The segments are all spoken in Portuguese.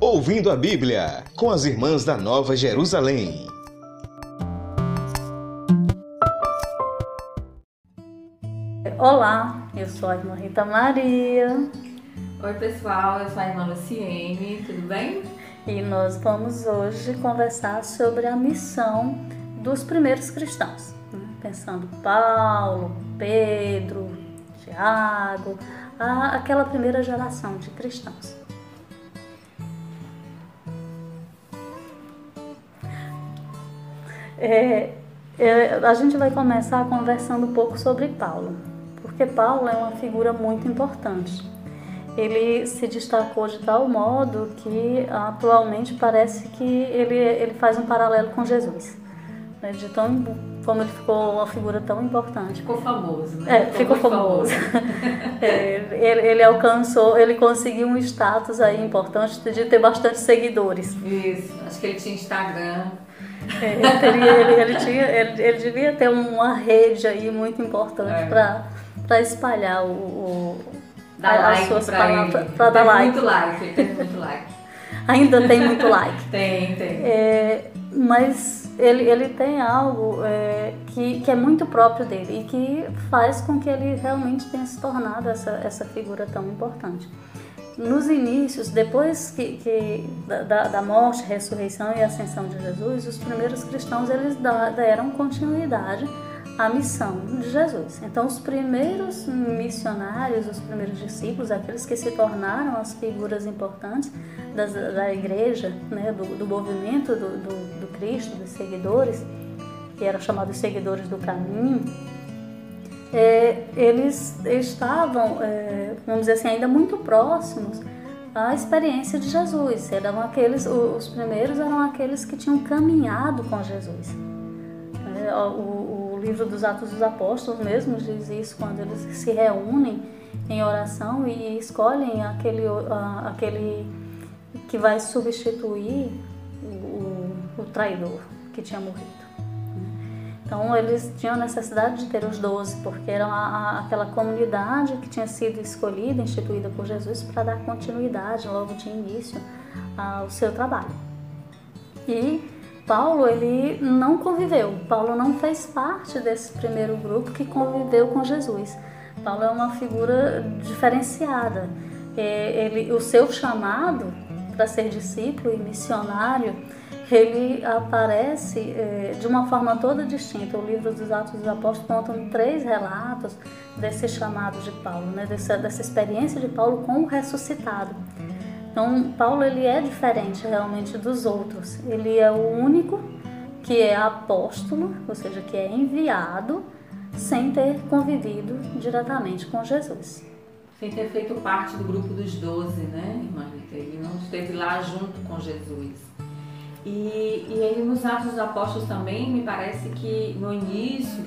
Ouvindo a Bíblia, com as irmãs da Nova Jerusalém. Olá, eu sou a irmã Rita Maria. Oi, pessoal, eu sou a irmã Luciene, tudo bem? E nós vamos hoje conversar sobre a missão dos primeiros cristãos. né? Pensando Paulo, Pedro, Tiago, aquela primeira geração de cristãos. É, é, a gente vai começar conversando um pouco sobre Paulo, porque Paulo é uma figura muito importante. Ele se destacou de tal modo que atualmente parece que ele, ele faz um paralelo com Jesus. né, De tão, como ele ficou uma figura tão importante. Ficou famoso, né? É, ficou muito famoso. É, ele, ele alcançou, ele conseguiu um status aí importante de ter bastante seguidores. Isso, acho que ele tinha Instagram. É, ele, teria- ele- ele tinha, ele, ele devia ter uma rede aí muito importante É. para espalhar o, o- Dá as like suas palavras, para dar like. muito like, teve muito like. Ainda tem muito like. Tem, tem. É, mas ele, ele tem algo é, que, que é muito próprio dele e que faz com que ele realmente tenha se tornado essa, essa figura tão importante. Nos inícios, depois que, que da- da, da morte, ressurreição e ascensão de Jesus, os primeiros cristãos eles da- deram continuidade à missão de Jesus. Então, os primeiros missionários, os primeiros discípulos, aqueles que se tornaram as figuras importantes das, da igreja, né, do, do movimento do, do, do Cristo, dos seguidores, que eram chamados seguidores do caminho, é, eles estavam, é, vamos dizer assim, ainda muito próximos à experiência de Jesus. Eram aqueles, os primeiros eram aqueles que tinham caminhado com Jesus. É, o, o livro dos Atos dos Apóstolos mesmo diz isso quando eles se reúnem em oração e escolhem aquele, aquele que vai substituir o, o traidor que tinha morrido. Então eles tinham necessidade de ter os doze, porque era aquela comunidade que tinha sido escolhida, instituída por Jesus para dar continuidade logo de início ao seu trabalho. E Paulo ele não conviveu, Paulo não fez parte desse primeiro grupo que conviveu com Jesus. Paulo é uma figura diferenciada. Ele, o seu chamado para ser discípulo e missionário ele aparece eh, de uma forma toda distinta. O livro dos Atos dos Apóstolos conta três relatos desse chamado de Paulo, né? dessa, dessa experiência de Paulo com o ressuscitado. Então, Paulo ele é diferente realmente dos outros. Ele é o único que é apóstolo, ou seja, que é enviado sem ter convivido diretamente com Jesus. Sem ter feito parte do grupo dos doze, né, irmã Rita? Ele não esteve lá junto com Jesus. E, e aí nos Atos dos Apóstolos também, me parece que no início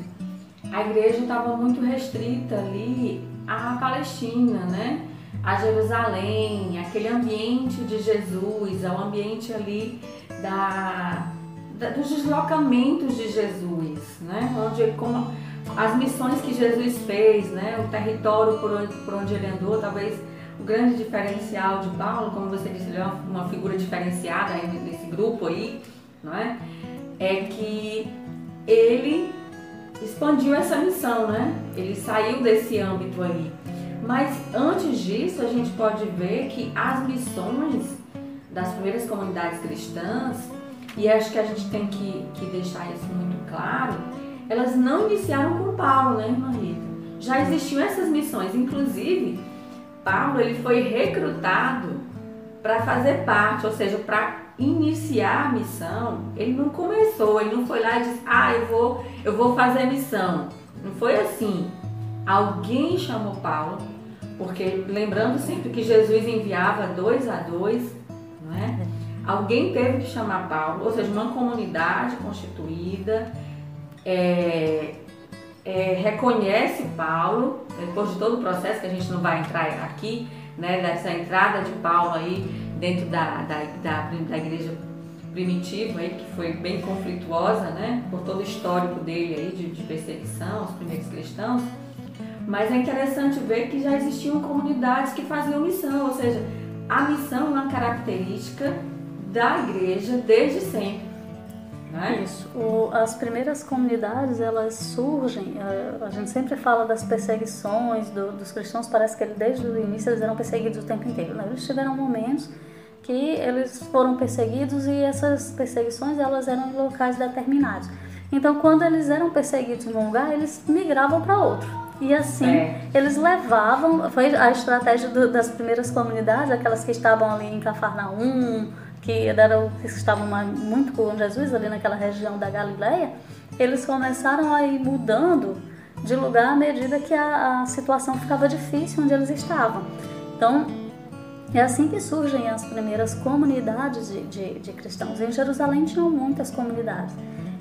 a igreja estava muito restrita ali à Palestina, né? A Jerusalém, aquele ambiente de Jesus, ao ambiente ali da, da- dos deslocamentos de Jesus, né? Onde como, as missões que Jesus fez, né? O território por onde, por onde ele andou, talvez o grande diferencial de Paulo, como você disse, ele é uma, figura diferenciada nesse grupo aí, não é? É que ele expandiu essa missão, né? Ele saiu desse âmbito aí. Mas antes disso, a gente pode ver que as missões das primeiras comunidades cristãs, e acho que a gente tem que, que deixar isso muito claro, elas não iniciaram com Paulo, né, irmã Rita? Já existiam essas missões, inclusive Paulo ele foi recrutado para fazer parte, ou seja, para iniciar a missão. Ele não começou, ele não foi lá e disse: "Ah, eu vou, eu vou fazer missão". Não foi assim. Alguém chamou Paulo, porque lembrando sempre que Jesus enviava dois a dois, não é? Alguém teve que chamar Paulo, ou seja, uma comunidade constituída, é, é, reconhece Paulo, depois de todo o processo que a gente não vai entrar aqui, né, dessa entrada de Paulo aí dentro da, da, da, da igreja primitiva aí, que foi bem conflituosa, né, por todo o histórico dele aí de, de perseguição aos primeiros cristãos, mas é interessante ver que já existiam comunidades que faziam missão, ou seja, a missão é uma característica da igreja desde sempre. Né? Isso. O, as primeiras comunidades elas surgem. A, a gente sempre fala das perseguições do, dos cristãos. Parece que desde o início eles eram perseguidos o tempo inteiro. Né? Eles tiveram momentos que eles foram perseguidos e essas perseguições elas eram em locais determinados. Então, quando eles eram perseguidos em um lugar, eles migravam para outro. E assim, é. eles levavam, foi a estratégia do, das primeiras comunidades, aquelas que estavam ali em Cafarnaum, que eram estavam muito com Jesus ali naquela região da Galileia, eles começaram a ir mudando de lugar à medida que a, a situação ficava difícil onde eles estavam. Então, é assim que surgem as primeiras comunidades de, de, de cristãos. Em Jerusalém tinham muitas comunidades.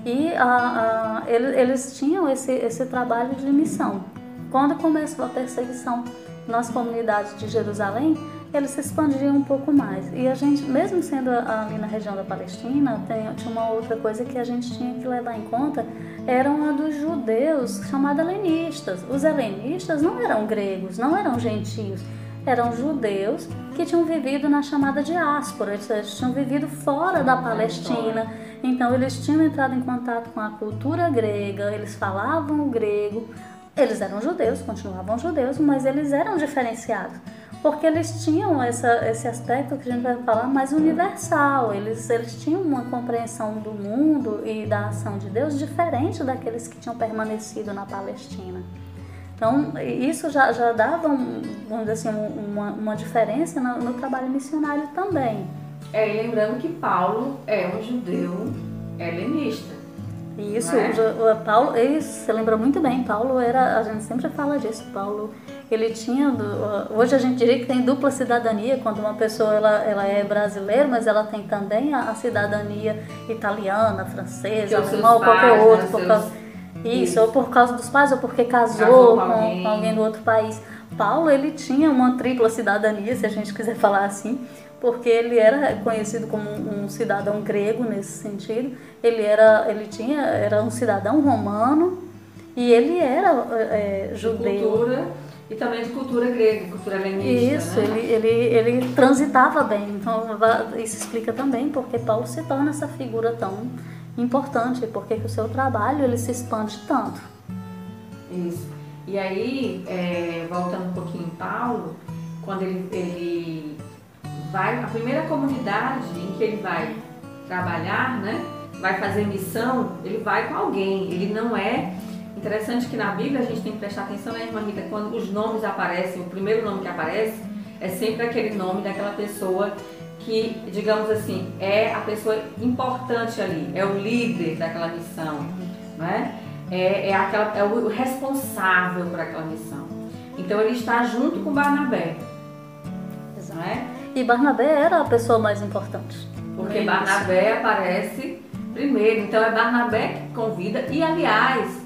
E a, a, eles, eles, tinham esse, esse trabalho de missão. Quando começou a perseguição nas comunidades de Jerusalém, eles se expandiam um pouco mais. E a gente, mesmo sendo ali na região da Palestina, tem, tinha uma outra coisa que a gente tinha que levar em conta, eram a dos judeus, chamados helenistas. Os helenistas não eram gregos, não eram gentios, eram judeus que tinham vivido na chamada diáspora, eles tinham vivido fora da Palestina. Então eles tinham entrado em contato com a cultura grega, eles falavam o grego, eles eram judeus, continuavam judeus, mas eles eram diferenciados porque eles tinham essa, esse aspecto que a gente vai falar mais universal. Eles, eles tinham uma compreensão do mundo e da ação de Deus diferente daqueles que tinham permanecido na Palestina. Então, isso já, já dava, vamos dizer assim, uma, uma diferença no, no trabalho missionário também. É, e lembrando que Paulo é um judeu helenista. Isso, é? Paulo, isso, você lembra muito bem, Paulo era, a gente sempre fala disso, Paulo ele tinha hoje a gente diria que tem dupla cidadania quando uma pessoa ela, ela é brasileira mas ela tem também a, a cidadania italiana francesa alemã ou qualquer né, outro por causa, isso, ou por causa dos pais ou porque casou, casou com, alguém. com, alguém. do outro país Paulo ele tinha uma tripla cidadania se a gente quiser falar assim porque ele era conhecido como um cidadão grego nesse sentido ele era ele tinha era um cidadão romano e ele era é, judeu cultura e também de cultura grega, cultura helenista. Isso, né? ele, ele, ele transitava bem. Então, isso explica também porque Paulo se torna essa figura tão importante, porque o seu trabalho ele se expande tanto. Isso. E aí, é, voltando um pouquinho em Paulo, quando ele, ele vai, a primeira comunidade em que ele vai trabalhar, né, vai fazer missão, ele vai com alguém, ele não é Interessante que na Bíblia a gente tem que prestar atenção, né, irmã Rita, quando os nomes aparecem, o primeiro nome que aparece é sempre aquele nome daquela pessoa que, digamos assim, é a pessoa importante ali, é o líder daquela missão, né? é, é, aquela, é o responsável por aquela missão. Então ele está junto com Barnabé. Exato. É? E Barnabé era a pessoa mais importante. Porque Barnabé aparece primeiro, então é Barnabé que convida, e aliás,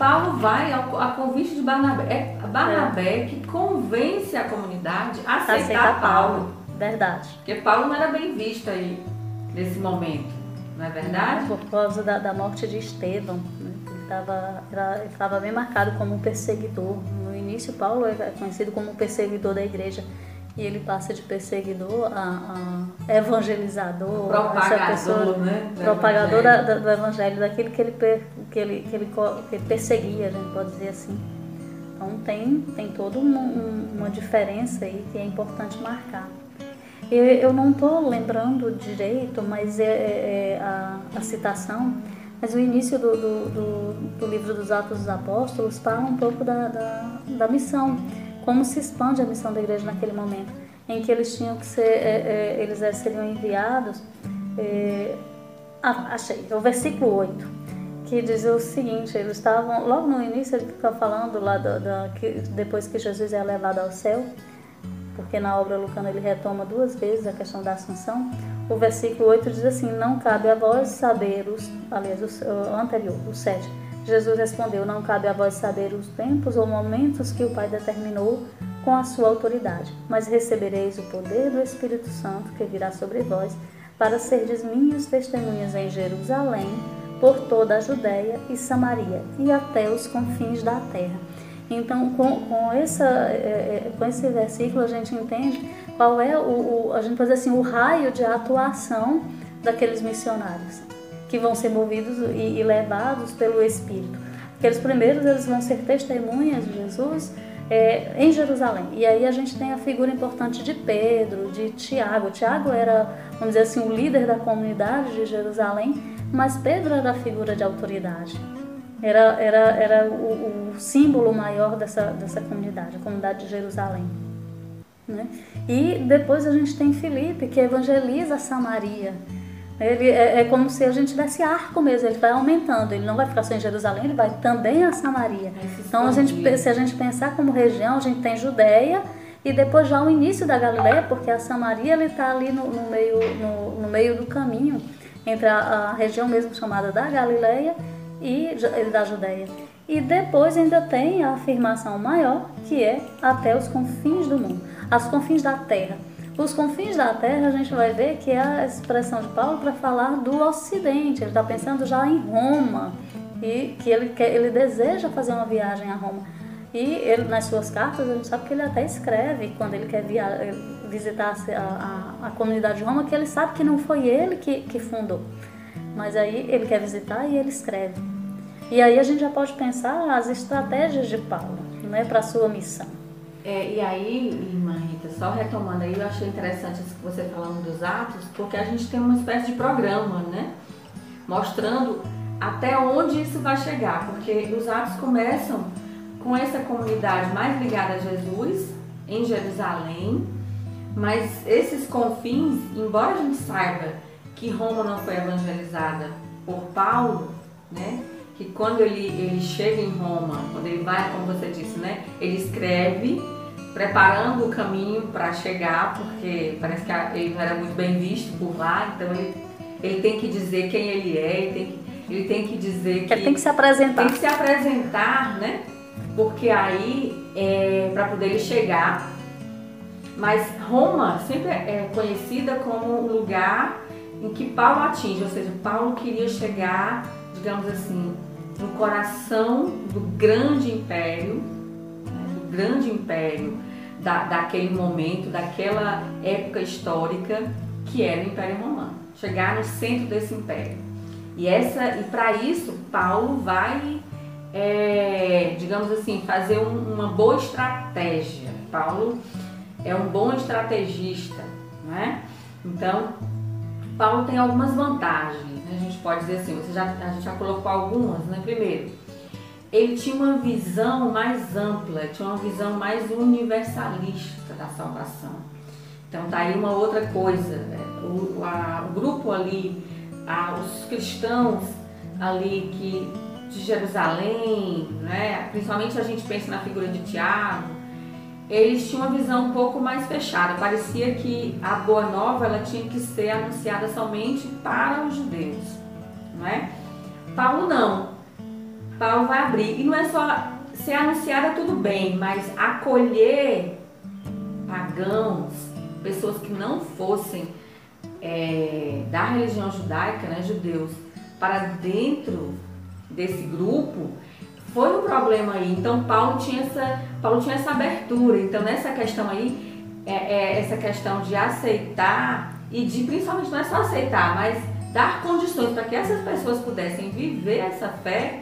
Paulo vai ao, a convite de Barnabé. É Barnabé é. que convence a comunidade a aceitar Aceita Paulo. Paulo. Verdade. Porque Paulo não era bem visto aí nesse momento, não é verdade? Por causa da, da morte de Estevão. Né? Ele estava bem marcado como um perseguidor. No início, Paulo é conhecido como um perseguidor da igreja e ele passa de perseguidor a, a evangelizador, propagador, pessoa, né? propagador da, da, do evangelho, daquilo que ele, que, ele, que, ele, que ele perseguia, a gente pode dizer assim. Então tem, tem toda uma, uma diferença aí que é importante marcar. Eu, eu não estou lembrando direito, mas é, é, é a, a, citação, mas o início do, do, do, do, livro dos Atos dos Apóstolos fala um pouco da, da, da missão como se expande a missão da igreja naquele momento, em que eles tinham que ser, é, é, eles seriam enviados. É, achei, o versículo 8, que diz o seguinte: eles estavam, logo no início, ele fica falando lá do, que, depois que Jesus é levado ao céu, porque na obra lucana ele retoma duas vezes a questão da assunção. O versículo 8 diz assim: Não cabe a vós saber os, aliás, o anterior, o 7 Jesus respondeu: Não cabe a vós saber os tempos ou momentos que o Pai determinou com a sua autoridade, mas recebereis o poder do Espírito Santo que virá sobre vós, para serdes minhas testemunhas em Jerusalém, por toda a Judéia e Samaria e até os confins da terra. Então, com, com, essa, é, é, com esse versículo, a gente entende qual é o, o, a gente dizer assim, o raio de atuação daqueles missionários que vão ser movidos e, e levados pelo Espírito. Aqueles primeiros, eles vão ser testemunhas de Jesus é, em Jerusalém. E aí a gente tem a figura importante de Pedro, de Tiago. Tiago era, vamos dizer assim, o líder da comunidade de Jerusalém, mas Pedro era a figura de autoridade. Era, era, era o, o símbolo maior dessa, dessa comunidade, a comunidade de Jerusalém. Né? E depois a gente tem Filipe, que evangeliza Samaria. Ele é, é, como se a gente tivesse arco mesmo, ele vai aumentando, ele não vai ficar só em Jerusalém, ele vai também a Samaria. Então, a gente, se a gente pensar como região, a gente tem Judéia e depois já o início da Galiléia, porque a Samaria está ali no, no, meio, no, no, meio do caminho entre a, a, região mesmo chamada da Galiléia e da Judéia. E depois ainda tem a afirmação maior, que é até os confins do mundo, as confins da terra. Os confins da terra, a gente vai ver que é a expressão de Paulo para falar do Ocidente. Ele está pensando já em Roma e que ele, quer, ele deseja fazer uma viagem a Roma. E ele, nas suas cartas, a gente sabe que ele até escreve quando ele quer via, visitar a, a, a, comunidade de Roma, que ele sabe que não foi ele que, que fundou. Mas aí ele quer visitar e ele escreve. E aí a gente já pode pensar as estratégias de Paulo né, para a sua missão. É, e aí, irmã Rita, só retomando aí, eu achei interessante isso que você falando dos atos, porque a gente tem uma espécie de programa, né? Mostrando até onde isso vai chegar, porque os atos começam com essa comunidade mais ligada a Jesus, em Jerusalém, mas esses confins, embora a gente saiba que Roma não foi evangelizada por Paulo, né? que quando ele, ele chega em Roma, quando ele vai, como você disse, né, ele escreve preparando o caminho para chegar, porque parece que ele não era muito bem visto por lá, então ele, ele tem que dizer quem ele é, ele tem que, ele tem que dizer que... Ele tem que se apresentar. Tem que se apresentar, né? Porque aí, é, para poder ele chegar... Mas Roma sempre é conhecida como um lugar em que Paulo atinge, ou seja, Paulo queria chegar, digamos assim, no coração do grande império, né, do grande império da, daquele momento, daquela época histórica que era o Império Romano. Chegar no centro desse império. E, essa, e para isso, Paulo vai, é, digamos assim, fazer um, uma boa estratégia. Paulo é um bom estrategista, né? Então, Paulo tem algumas vantagens a gente pode dizer assim, você já, a gente já colocou algumas, né? Primeiro, ele tinha uma visão mais ampla, tinha uma visão mais universalista da salvação. Então tá aí uma outra coisa, né? o, a, o, grupo ali, a, os cristãos ali que de Jerusalém, né? principalmente a gente pensa na figura de Tiago, eles tinham uma visão um pouco mais fechada. Parecia que a boa nova ela tinha que ser anunciada somente para os judeus, não é? Paulo não. Paulo vai abrir e não é só ser anunciada tudo bem, mas acolher pagãos, pessoas que não fossem é, da religião judaica, né, judeus, para dentro desse grupo foi um problema aí. Então Paulo tinha essa, Paulo tinha essa abertura. Então nessa questão aí, é, é, essa questão de aceitar e de principalmente não é só aceitar, mas dar condições para que essas pessoas pudessem viver essa fé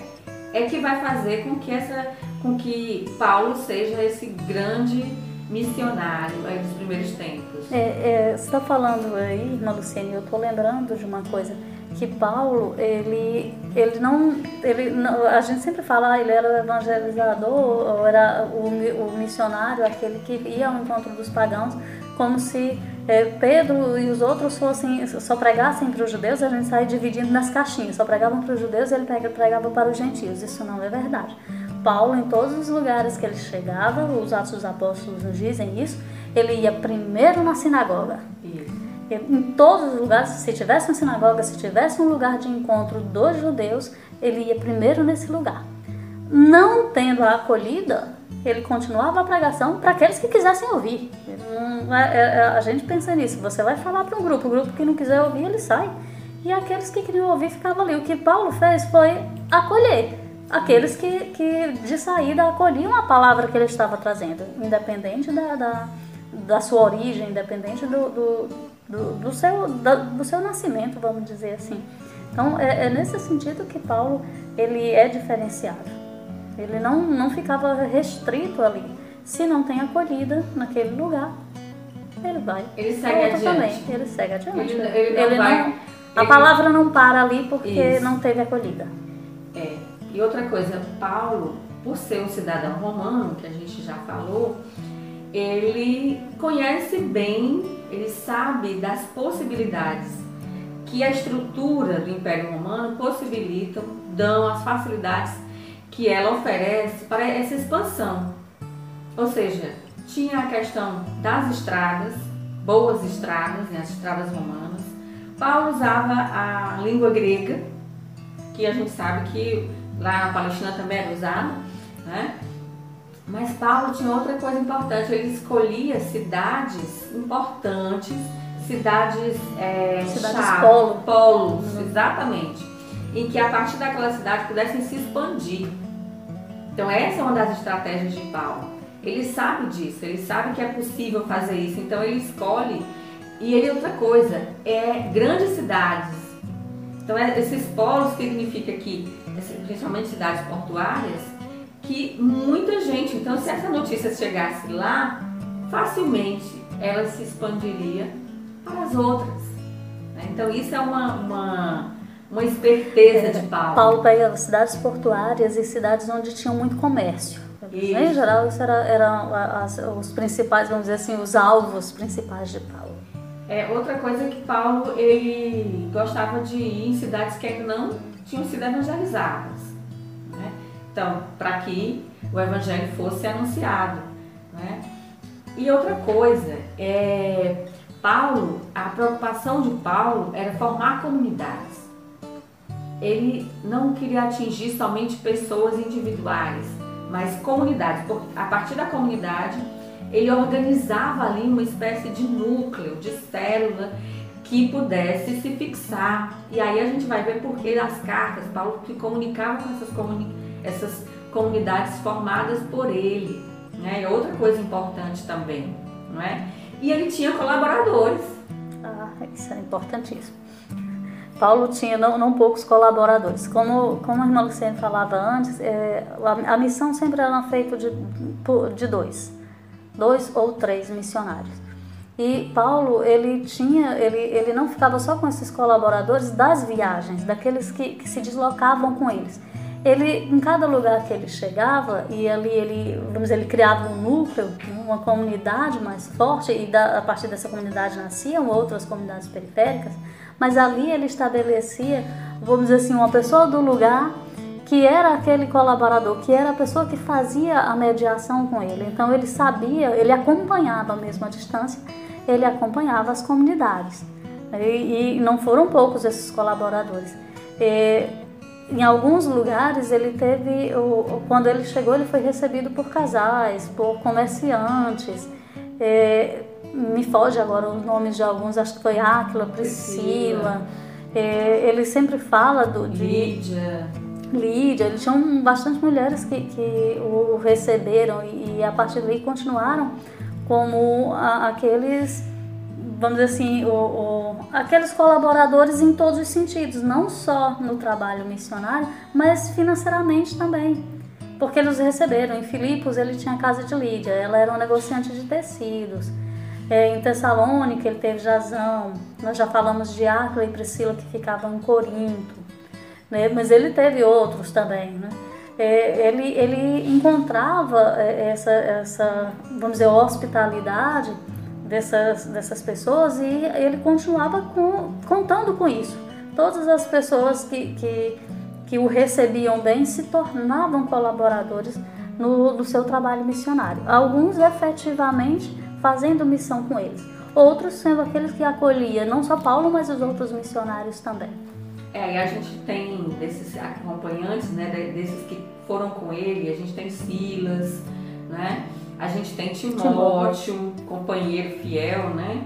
é que vai fazer com que essa, com que Paulo seja esse grande missionário aí dos primeiros tempos. É, é, você está falando aí, irmã Luciene, eu estou lembrando de uma coisa que Paulo, ele, ele não, ele não, a gente sempre fala, ah, ele era o evangelizador, era o, o missionário, aquele que ia ao encontro dos pagãos, como se é, Pedro e os outros fossem, só pregassem para os judeus, a gente sai dividindo nas caixinhas, só pregavam para os judeus e ele pregava para os gentios, isso não é verdade. Paulo, em todos os lugares que ele chegava, os Atos dos Apóstolos nos dizem isso, ele ia primeiro na sinagoga. Isso em todos os lugares, se tivesse uma sinagoga, se tivesse um lugar de encontro dos judeus, ele ia primeiro nesse lugar. Não tendo a acolhida, ele continuava a pregação para aqueles que quisessem ouvir. É, é, a gente pensa nisso, você vai falar para um grupo, o grupo que não quiser ouvir, ele sai. E aqueles que queriam ouvir ficavam ali. O que Paulo fez foi acolher. aqueles que, que de saída acolhiam a palavra que ele estava trazendo, independente da, da, da sua origem, independente do, do, do, do seu, do seu nascimento, vamos dizer assim. Então é, é, nesse sentido que Paulo ele é diferenciado. Ele não, não ficava restrito ali. Se não tem acolhida naquele lugar, ele vai. Ele segue adiante. Também. Ele segue adiante. Ele, ele não ele vai, não, a palavra não para ali porque Isso. não teve acolhida. É. E outra coisa, Paulo, por ser um cidadão romano, que a gente já falou, ele conhece bem, ele sabe das possibilidades que a estrutura do Império Romano possibilitam, dão as facilidades que ela oferece para essa expansão. Ou seja, tinha a questão das estradas, boas estradas, né, as estradas romanas. Paulo usava a língua grega, que a gente sabe que lá na Palestina também era usada, né? Mas Paulo tinha outra coisa importante, ele escolhia cidades importantes, cidades, é, cidades chave, polo. polos, uhum. exatamente, em que a partir daquela cidade pudessem se expandir. Então essa é uma das estratégias de Paulo. Ele sabe disso, ele sabe que é possível fazer isso, então ele escolhe. E ele outra coisa, é grandes cidades. Então é, esses polos significa que, principalmente cidades portuárias, que muita gente, então se essa notícia chegasse lá, facilmente ela se expandiria para as outras. Né? Então isso é uma, uma, uma esperteza de Paulo. Paulo pega cidades portuárias e cidades onde tinha muito comércio. Isso. Em geral, isso era, eram os principais, vamos dizer assim, os alvos principais de Paulo. É, outra coisa é que Paulo ele gostava de ir em cidades que ainda não tinham sido evangelizadas. Então, para que o evangelho fosse anunciado. Né? E outra coisa, é, Paulo, a preocupação de Paulo era formar comunidades. Ele não queria atingir somente pessoas individuais, mas comunidades. A partir da comunidade, ele organizava ali uma espécie de núcleo, de célula que pudesse se fixar. E aí a gente vai ver por que as cartas, Paulo que comunicava com essas, comuni essas comunidades formadas por ele. Né? É outra coisa importante também, não é? E ele tinha colaboradores. Ah, isso é importantíssimo. Paulo tinha não, não poucos colaboradores. Como, como a irmã Luciane falava antes, é, a, a, missão sempre era feita de, de dois, dois ou três missionários. E Paulo, ele tinha, ele, ele não ficava só com esses colaboradores das viagens, daqueles que, que se deslocavam com eles. Ele, em cada lugar que ele chegava, e ali ele, vamos dizer, ele criava um núcleo, uma comunidade mais forte, e da, a partir dessa comunidade nasciam outras comunidades periféricas, mas ali ele estabelecia, vamos dizer assim, uma pessoa do lugar que era aquele colaborador, que era a pessoa que fazia a mediação com ele. Então ele sabia, ele acompanhava mesmo a distância, ele acompanhava as comunidades. E, e não foram poucos esses colaboradores. E, em alguns lugares ele teve, quando ele chegou, ele foi recebido por casais, por comerciantes. É, me foge agora os nomes de alguns, acho que foi Áquila, Priscila. É, ele sempre fala do, de Lídia. Lídia, eles tinham bastante mulheres que, que o receberam e, e a partir daí continuaram como a, aqueles, vamos dizer assim, o, o, aqueles colaboradores em todos os sentidos, não só no trabalho missionário, mas financeiramente também. Porque eles receberam. Em Filipos ele tinha a casa de Lídia, ela era uma negociante de tecidos. É, em Tessalônica ele teve Jazão, nós já falamos de Áquila e Priscila que ficavam em Corinto, né? mas ele teve outros também. Né? É, ele, ele encontrava é, essa, essa, vamos dizer, hospitalidade dessas, dessas pessoas e ele continuava com, contando com isso. Todas as pessoas que, que, que o recebiam bem se tornavam colaboradores no, no seu trabalho missionário. Alguns efetivamente fazendo missão com eles. Outros sendo aqueles que acolhia não só Paulo, mas os outros missionários também. É, e a gente tem desses acompanhantes, né, desses que foram com ele, a gente tem Silas, né? A gente tem Timóteo, companheiro fiel, né?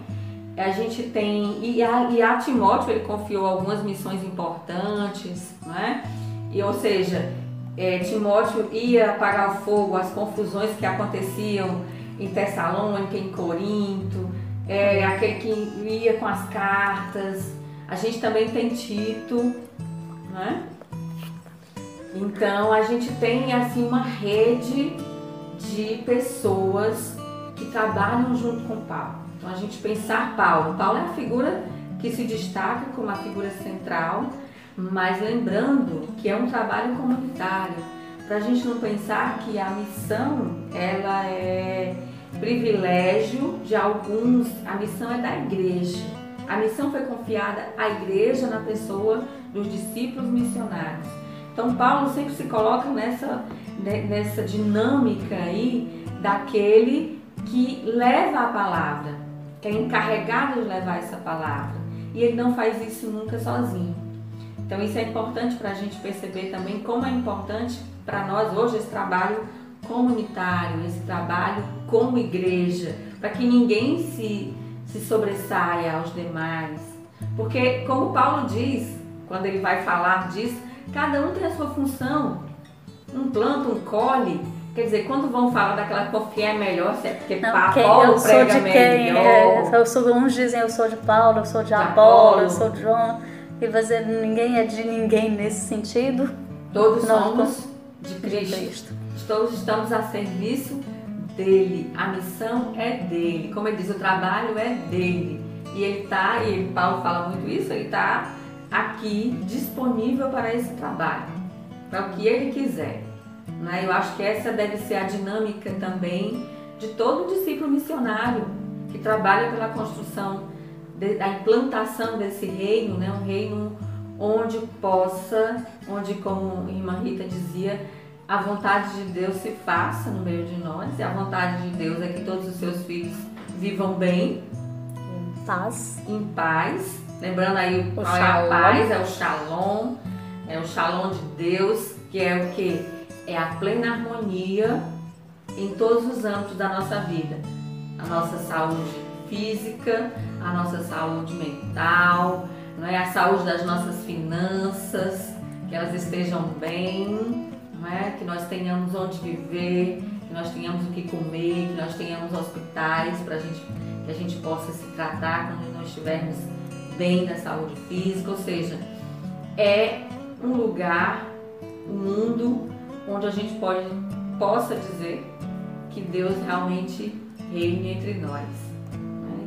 A gente tem e a, e a Timóteo ele confiou algumas missões importantes, né? E ou seja, é, Timóteo ia apagar o fogo, as confusões que aconteciam em Tessalônica, em Corinto, é, aquele que ia com as cartas. A gente também tem Tito, né? Então a gente tem assim uma rede de pessoas que trabalham junto com Paulo. Então a gente pensar Paulo, Paulo é a figura que se destaca como a figura central, mas lembrando que é um trabalho comunitário, para a gente não pensar que a missão ela é privilégio de alguns, a missão é da igreja. A missão foi confiada à igreja na pessoa dos discípulos missionários. Então Paulo sempre se coloca nessa, nessa dinâmica aí daquele que leva a palavra, que é encarregado de levar essa palavra. E ele não faz isso nunca sozinho. Então isso é importante para a gente perceber também como é importante para nós hoje esse trabalho comunitário, esse trabalho como igreja, para que ninguém se, se sobressaia aos demais. Porque, como Paulo diz, quando ele vai falar disso, cada um tem a sua função. Um planta, um colhe. Quer dizer, quando vão falar daquela quem é melhor, é porque Não, Paulo eu sou prega de quem, melhor. é, eu sou, uns dizem eu sou de Paulo, eu sou de, De Apolo, Apolo. eu sou de João. E dizer, ninguém é de ninguém nesse sentido. Todos Nós somos de De Cristo. Cristo. Todos estamos a serviço dele. A missão é dele. Como ele diz, o trabalho é dele. E ele está, e Paulo fala muito isso, ele está aqui disponível para esse trabalho, para o que ele quiser. Né? Eu acho que essa deve ser a dinâmica também de todo discípulo missionário que trabalha pela construção, de- da implantação desse reino, né? um reino onde possa, onde, como a irmã Rita dizia, a vontade de Deus se faça no meio de nós, e a vontade de Deus é que todos os seus filhos vivam bem, Paz. em paz. Lembrando aí O qual é a paz, é o shalom, é o shalom de Deus, que é o que? É a plena harmonia em todos os âmbitos da nossa vida. A nossa saúde física, a nossa saúde mental, não é? a saúde das nossas finanças, que elas estejam bem, não é? que nós tenhamos onde viver, que nós tenhamos o que comer, que nós tenhamos hospitais para gente, que a gente possa se tratar quando nós estivermos bem da saúde física, ou seja, é um lugar, um mundo onde a gente pode, possa dizer que Deus realmente reine entre nós.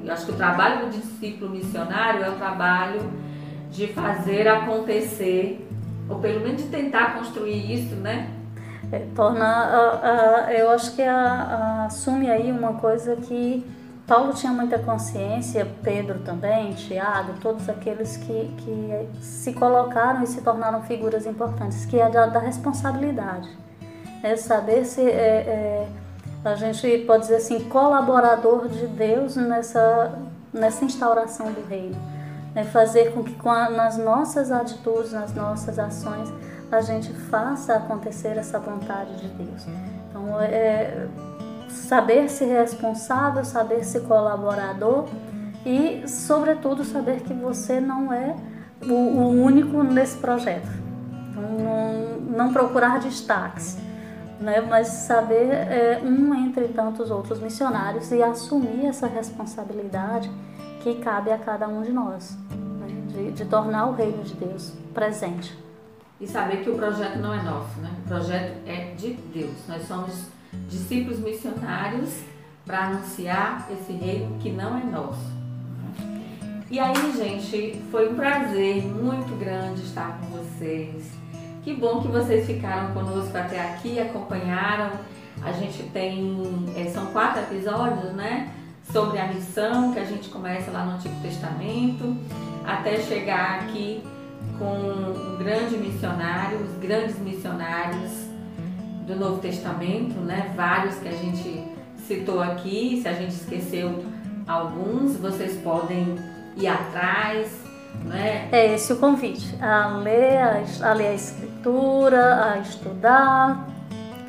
Eu acho que o trabalho do discípulo missionário é o trabalho de fazer acontecer, ou pelo menos de tentar construir isso, né? É, torna, a- a- eu acho que a- assume aí uma coisa que Paulo tinha muita consciência, Pedro também, Tiago, todos aqueles que, que se colocaram e se tornaram figuras importantes, que é da, da responsabilidade. É saber se é, é, a gente pode dizer assim, colaborador de Deus nessa, nessa instauração do reino. É fazer com que com a- nas nossas atitudes, nas nossas ações, a gente faça acontecer essa vontade de Deus. Então, é, saber ser responsável, saber ser colaborador e, sobretudo, saber que você não é o, o único nesse projeto. Então, não, não procurar destaques, né? mas saber é, um entre tantos outros missionários e assumir essa responsabilidade que cabe a cada um de nós, né? de, de tornar o reino de Deus presente. E saber que o projeto não é nosso, né? O projeto é de Deus. Nós somos discípulos missionários para anunciar esse reino que não é nosso. E aí, gente, foi um prazer muito grande estar com vocês. Que bom que vocês ficaram conosco até aqui, acompanharam. A gente tem, eh, são quatro episódios, né? Sobre a missão que a gente começa lá no Antigo Testamento, até chegar aqui com um grande missionário, os grandes missionários do Novo Testamento, né? Vários que a gente citou aqui. Se a gente esqueceu alguns, vocês podem ir atrás, né? É esse o convite, a ler a, a ler a escritura, a estudar,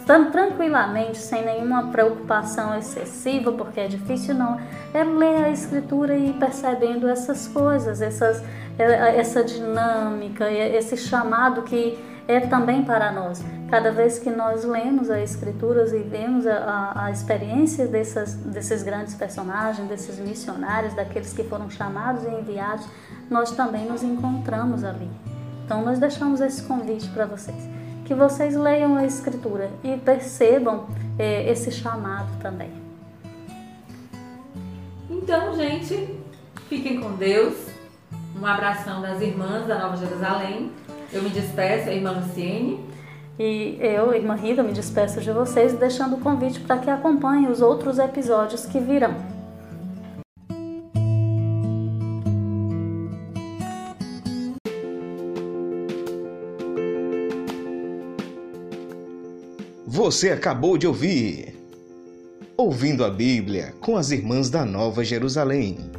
tran- tranquilamente, sem nenhuma preocupação excessiva, porque é difícil não, é ler a escritura e ir percebendo essas coisas, essas, é, essa dinâmica, e esse chamado que é também para nós. Cada vez que nós lemos as Escrituras e vemos a, a, a experiência dessas, desses grandes personagens, desses missionários, daqueles que foram chamados e enviados, nós também nos encontramos ali. Então, nós deixamos esse convite para vocês. Que vocês leiam a Escritura e percebam é, esse chamado também. Então, gente, fiquem com Deus. Um abração das irmãs da Nova Jerusalém. Eu me despeço, a irmã Luciene. E eu, irmã Rita, me despeço de vocês, deixando o convite para que acompanhem os outros episódios que virão. Você acabou de ouvir Ouvindo a Bíblia com as Irmãs da Nova Jerusalém